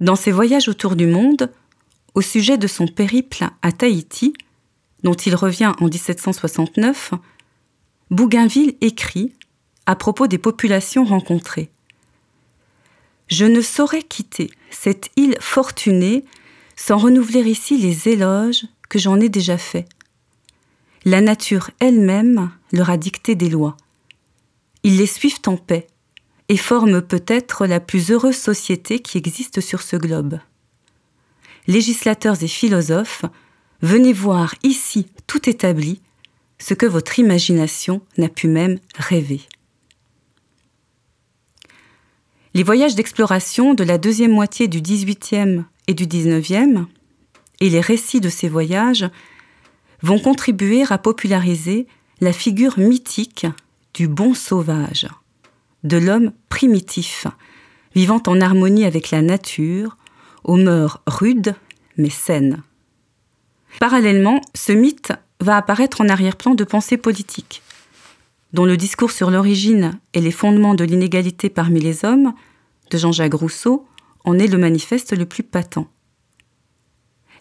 Dans ses voyages autour du monde, au sujet de son périple à Tahiti, dont il revient en 1769, Bougainville écrit à propos des populations rencontrées. Je ne saurais quitter cette île fortunée sans renouveler ici les éloges que j'en ai déjà faits. La nature elle-même leur a dicté des lois. Ils les suivent en paix et forment peut-être la plus heureuse société qui existe sur ce globe. Législateurs et philosophes, venez voir ici tout établi, ce que votre imagination n'a pu même rêver. Les voyages d'exploration de la deuxième moitié du XVIIIe et du XIXe, et les récits de ces voyages, vont contribuer à populariser la figure mythique du bon sauvage, de l'homme primitif, vivant en harmonie avec la nature, aux mœurs rudes mais saines. Parallèlement, ce mythe va apparaître en arrière-plan de pensées politiques, dont le discours sur l'origine et les fondements de l'inégalité parmi les hommes de Jean-Jacques Rousseau en est le manifeste le plus patent.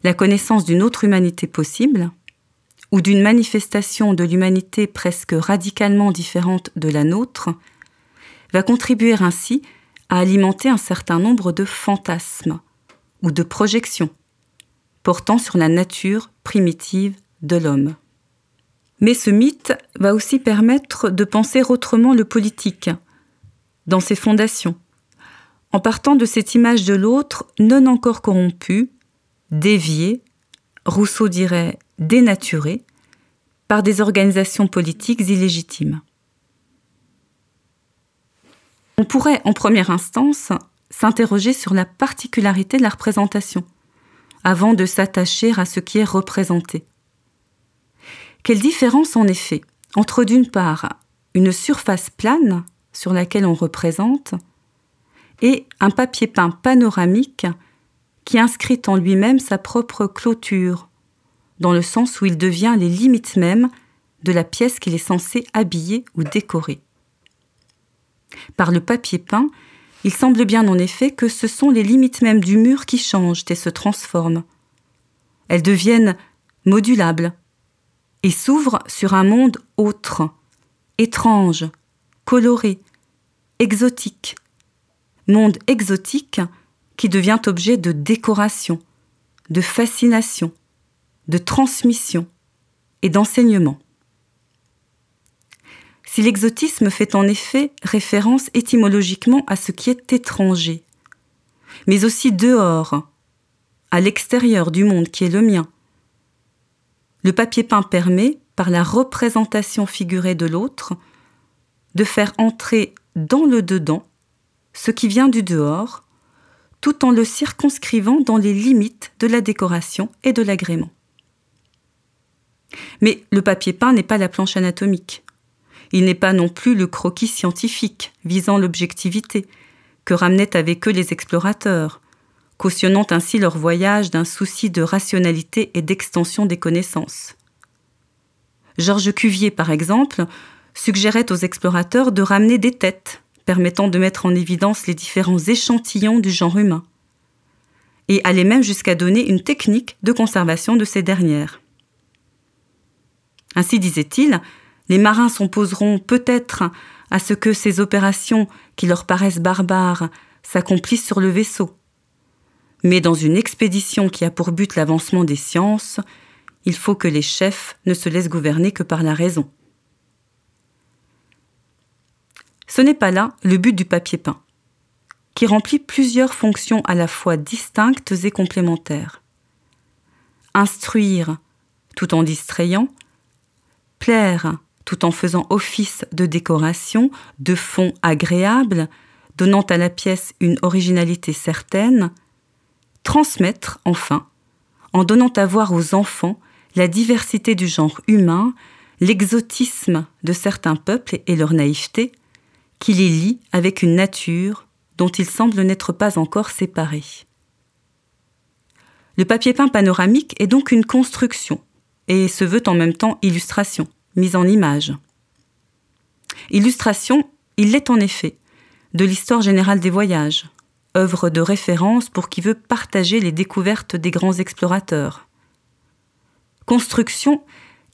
La connaissance d'une autre humanité possible, ou d'une manifestation de l'humanité presque radicalement différente de la nôtre, va contribuer ainsi à alimenter un certain nombre de fantasmes ou de projections portant sur la nature primitive de l'homme. Mais ce mythe va aussi permettre de penser autrement le politique, dans ses fondations, en partant de cette image de l'autre non encore corrompue, déviée, Rousseau dirait dénaturée, par des organisations politiques illégitimes. On pourrait, en première instance, s'interroger sur la particularité de la représentation, avant de s'attacher à ce qui est représenté. Quelle différence en effet entre d'une part une surface plane sur laquelle on représente et un papier peint panoramique qui inscrit en lui-même sa propre clôture, dans le sens où il devient les limites mêmes de la pièce qu'il est censé habiller ou décorer. Par le papier peint, il semble bien en effet que ce sont les limites mêmes du mur qui changent et se transforment. Elles deviennent modulables et s'ouvrent sur un monde autre, étrange, coloré, exotique, monde exotique qui devient objet de décoration, de fascination, de transmission et d'enseignement. Si l'exotisme fait en effet référence étymologiquement à ce qui est étranger, mais aussi dehors, à l'extérieur du monde qui est le mien, le papier peint permet, par la représentation figurée de l'autre, de faire entrer dans le dedans ce qui vient du dehors, tout en le circonscrivant dans les limites de la décoration et de l'agrément. Mais le papier peint n'est pas la planche anatomique. Il n'est pas non plus le croquis scientifique visant l'objectivité que ramenaient avec eux les explorateurs, cautionnant ainsi leur voyage d'un souci de rationalité et d'extension des connaissances. Georges Cuvier, par exemple, suggérait aux explorateurs de ramener des têtes permettant de mettre en évidence les différents échantillons du genre humain, et allait même jusqu'à donner une technique de conservation de ces dernières. Ainsi disait-il, les marins s'opposeront peut-être à ce que ces opérations qui leur paraissent barbares s'accomplissent sur le vaisseau. Mais dans une expédition qui a pour but l'avancement des sciences, il faut que les chefs ne se laissent gouverner que par la raison. Ce n'est pas là le but du papier peint, qui remplit plusieurs fonctions à la fois distinctes et complémentaires. Instruire tout en distrayant, plaire tout en faisant office de décoration, de fond agréable, donnant à la pièce une originalité certaine, transmettre enfin, en donnant à voir aux enfants la diversité du genre humain, l'exotisme de certains peuples et leur naïveté, qui les lie avec une nature dont ils semblent n'être pas encore séparés. Le papier peint panoramique est donc une construction et se veut en même temps illustration, mise en image. Illustration, il l'est en effet, de l'histoire générale des voyages, œuvre de référence pour qui veut partager les découvertes des grands explorateurs. Construction,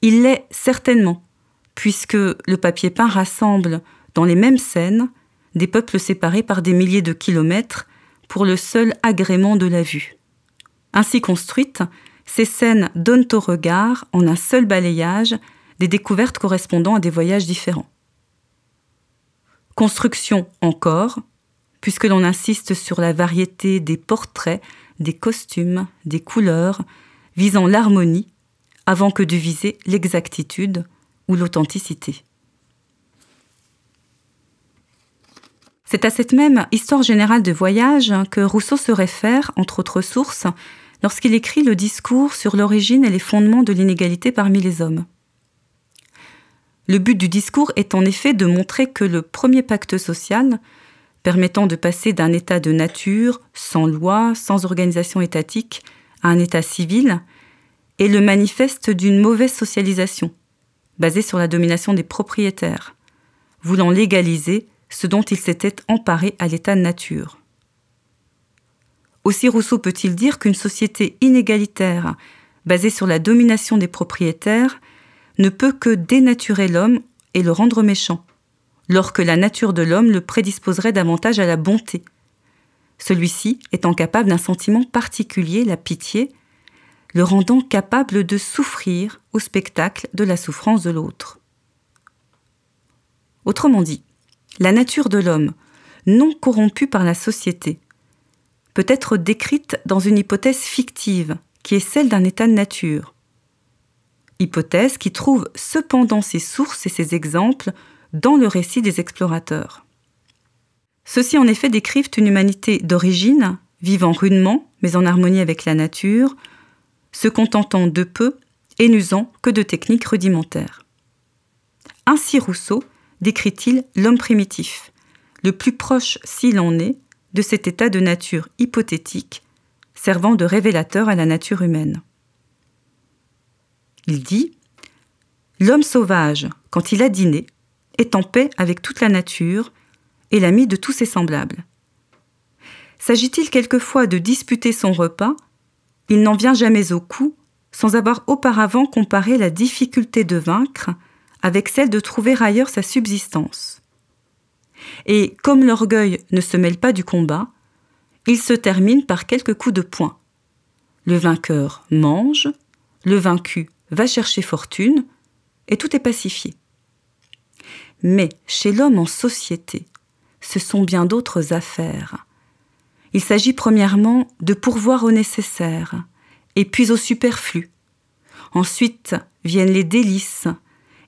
il l'est certainement, puisque le papier peint rassemble dans les mêmes scènes des peuples séparés par des milliers de kilomètres pour le seul agrément de la vue. Ainsi construites, ces scènes donnent au regard, en un seul balayage, des découvertes correspondant à des voyages différents. Construction encore, puisque l'on insiste sur la variété des portraits, des costumes, des couleurs, visant l'harmonie, avant que de viser l'exactitude ou l'authenticité. C'est à cette même histoire générale de voyage que Rousseau se réfère, entre autres sources, lorsqu'il écrit le discours sur l'origine et les fondements de l'inégalité parmi les hommes. Le but du discours est en effet de montrer que le premier pacte social, permettant de passer d'un état de nature, sans loi, sans organisation étatique, à un état civil, est le manifeste d'une mauvaise socialisation, basée sur la domination des propriétaires, voulant légaliser ce dont il s'était emparé à l'état de nature. Aussi Rousseau peut-il dire qu'une société inégalitaire, basée sur la domination des propriétaires, ne peut que dénaturer l'homme et le rendre méchant, lors que la nature de l'homme le prédisposerait davantage à la bonté. Celui-ci étant capable d'un sentiment particulier, la pitié, le rendant capable de souffrir au spectacle de la souffrance de l'autre. Autrement dit, la nature de l'homme, non corrompue par la société, peut être décrite dans une hypothèse fictive, qui est celle d'un état de nature. Hypothèse qui trouve cependant ses sources et ses exemples dans le récit des explorateurs. Ceux-ci en effet décrivent une humanité d'origine, vivant rudement, mais en harmonie avec la nature, se contentant de peu et n'usant que de techniques rudimentaires. Ainsi Rousseau décrit-il l'homme primitif, le plus proche, s'il en est, de cet état de nature hypothétique, servant de révélateur à la nature humaine. Il dit L'homme sauvage, quand il a dîné, est en paix avec toute la nature et l'ami de tous ses semblables. S'agit-il quelquefois de disputer son repas, il n'en vient jamais au coup sans avoir auparavant comparé la difficulté de vaincre avec celle de trouver ailleurs sa subsistance. Et comme l'orgueil ne se mêle pas du combat, il se termine par quelques coups de poing. Le vainqueur mange, le vaincu va chercher fortune, et tout est pacifié. Mais chez l'homme en société, ce sont bien d'autres affaires. Il s'agit premièrement de pourvoir au nécessaire, et puis au superflu. Ensuite viennent les délices,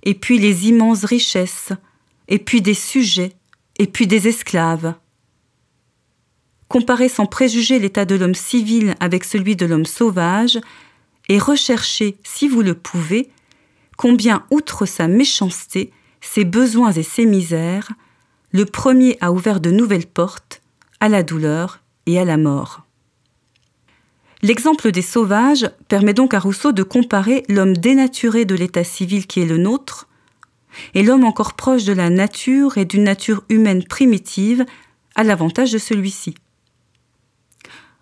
et puis les immenses richesses, et puis des sujets, et puis des esclaves. Comparer sans préjuger l'état de l'homme civil avec celui de l'homme sauvage, et rechercher, si vous le pouvez, combien, outre sa méchanceté, ses besoins et ses misères, le premier a ouvert de nouvelles portes à la douleur et à la mort. L'exemple des sauvages permet donc à Rousseau de comparer l'homme dénaturé de l'état civil qui est le nôtre et l'homme encore proche de la nature et d'une nature humaine primitive à l'avantage de celui-ci.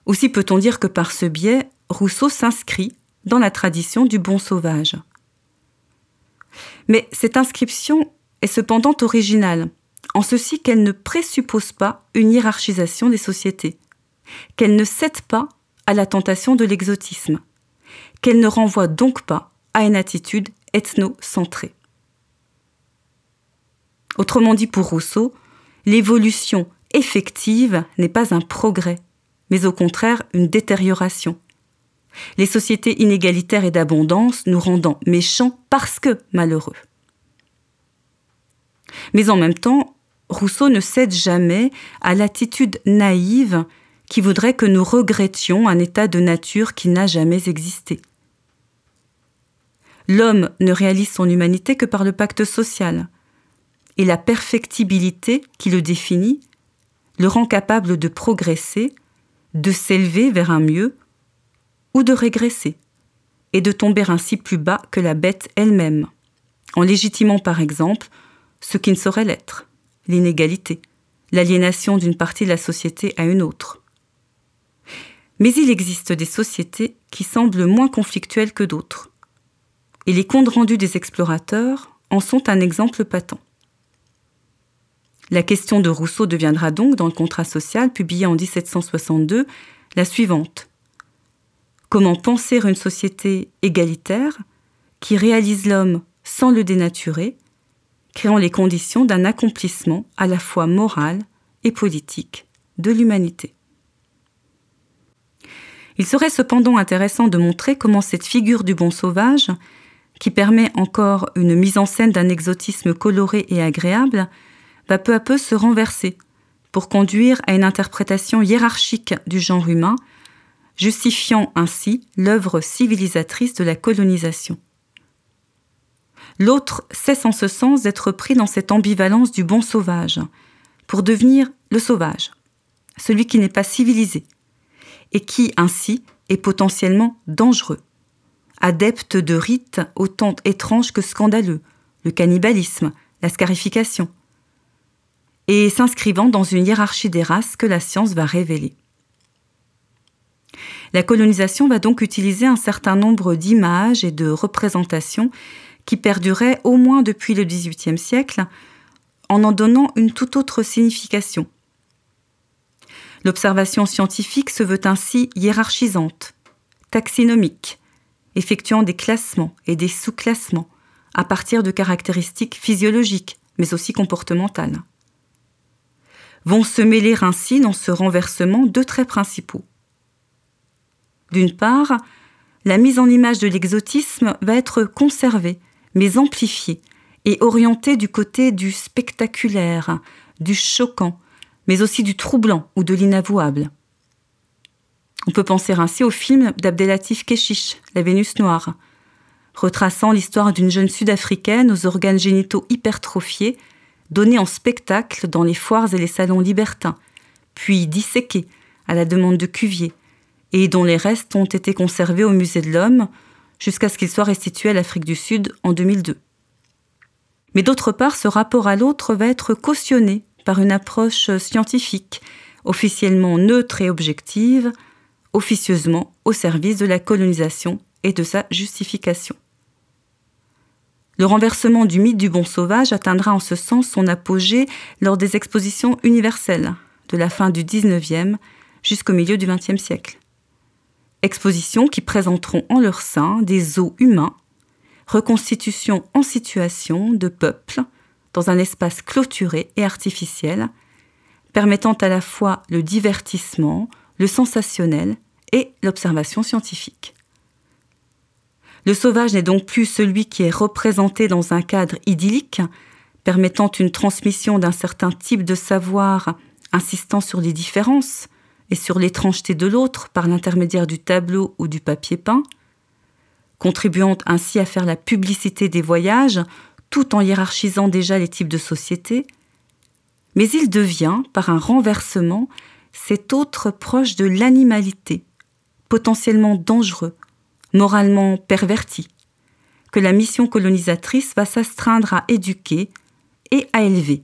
Aussi peut-on dire que par ce biais, Rousseau s'inscrit dans la tradition du bon sauvage. Mais cette inscription est cependant originale, en ceci qu'elle ne présuppose pas une hiérarchisation des sociétés, qu'elle ne cède pas à la tentation de l'exotisme, qu'elle ne renvoie donc pas à une attitude ethnocentrée. Autrement dit pour Rousseau, l'évolution effective n'est pas un progrès, mais au contraire une détérioration. Les sociétés inégalitaires et d'abondance nous rendant méchants parce que malheureux. Mais en même temps, Rousseau ne cède jamais à l'attitude naïve qui voudrait que nous regrettions un état de nature qui n'a jamais existé. L'homme ne réalise son humanité que par le pacte social, et la perfectibilité qui le définit le rend capable de progresser, de s'élever vers un mieux, ou de régresser, et de tomber ainsi plus bas que la bête elle-même, en légitimant par exemple ce qui ne saurait l'être, l'inégalité, l'aliénation d'une partie de la société à une autre, Mais il existe des sociétés qui semblent moins conflictuelles que d'autres. Et les comptes rendus des explorateurs en sont un exemple patent. La question de Rousseau deviendra donc, dans le contrat social publié en 1762, la suivante. Comment penser une société égalitaire qui réalise l'homme sans le dénaturer, créant les conditions d'un accomplissement à la fois moral et politique de l'humanité. Il serait cependant intéressant de montrer comment cette figure du bon sauvage, qui permet encore une mise en scène d'un exotisme coloré et agréable, va peu à peu se renverser pour conduire à une interprétation hiérarchique du genre humain, justifiant ainsi l'œuvre civilisatrice de la colonisation. L'autre cesse en ce sens d'être pris dans cette ambivalence du bon sauvage, pour devenir le sauvage, celui qui n'est pas civilisé, et qui ainsi est potentiellement dangereux, adepte de rites autant étranges que scandaleux, le cannibalisme, la scarification, et s'inscrivant dans une hiérarchie des races que la science va révéler. La colonisation va donc utiliser un certain nombre d'images et de représentations qui perduraient au moins depuis le XVIIIe siècle, en en donnant une toute autre signification. L'observation scientifique se veut ainsi hiérarchisante, taxinomique, effectuant des classements et des sous-classements à partir de caractéristiques physiologiques, mais aussi comportementales. Vont se mêler ainsi dans ce renversement deux traits principaux. D'une part, la mise en image de l'exotisme va être conservée, mais amplifiée, et orientée du côté du spectaculaire, du choquant, mais aussi du troublant ou de l'inavouable. On peut penser ainsi au film d'Abdelatif Keshish, La Vénus noire, retraçant l'histoire d'une jeune sud-africaine aux organes génitaux hypertrophiés, donnée en spectacle dans les foires et les salons libertins, puis disséquée à la demande de Cuvier, et dont les restes ont été conservés au musée de l'homme jusqu'à ce qu'ils soient restitués à l'Afrique du Sud en 2002. Mais d'autre part, ce rapport à l'autre va être cautionné par une approche scientifique, officiellement neutre et objective, officieusement au service de la colonisation et de sa justification. Le renversement du mythe du bon sauvage atteindra en ce sens son apogée lors des expositions universelles de la fin du XIXe jusqu'au milieu du XXe siècle. Expositions qui présenteront en leur sein des os humains, reconstitutions en situation de peuples dans un espace clôturé et artificiel, permettant à la fois le divertissement, le sensationnel et l'observation scientifique. Le sauvage n'est donc plus celui qui est représenté dans un cadre idyllique, permettant une transmission d'un certain type de savoir insistant sur les différences et sur l'étrangeté de l'autre par l'intermédiaire du tableau ou du papier peint, contribuant ainsi à faire la publicité des voyages tout en hiérarchisant déjà les types de sociétés, mais il devient, par un renversement, cet autre proche de l'animalité, potentiellement dangereux, moralement perverti, que la mission colonisatrice va s'astreindre à éduquer et à élever.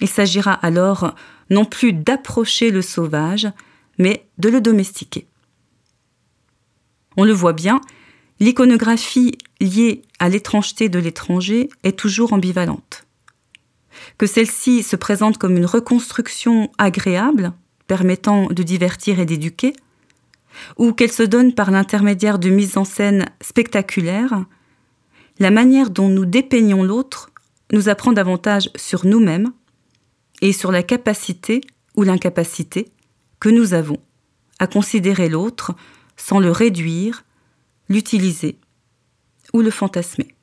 Il s'agira alors non plus d'approcher le sauvage, mais de le domestiquer. On le voit bien, l'iconographie liée à l'étrangeté de l'étranger est toujours ambivalente. Que celle-ci se présente comme une reconstruction agréable, permettant de divertir et d'éduquer, ou qu'elle se donne par l'intermédiaire de mises en scène spectaculaires, la manière dont nous dépeignons l'autre nous apprend davantage sur nous-mêmes et sur la capacité ou l'incapacité que nous avons à considérer l'autre sans le réduire, l'utiliser ou le fantasmer.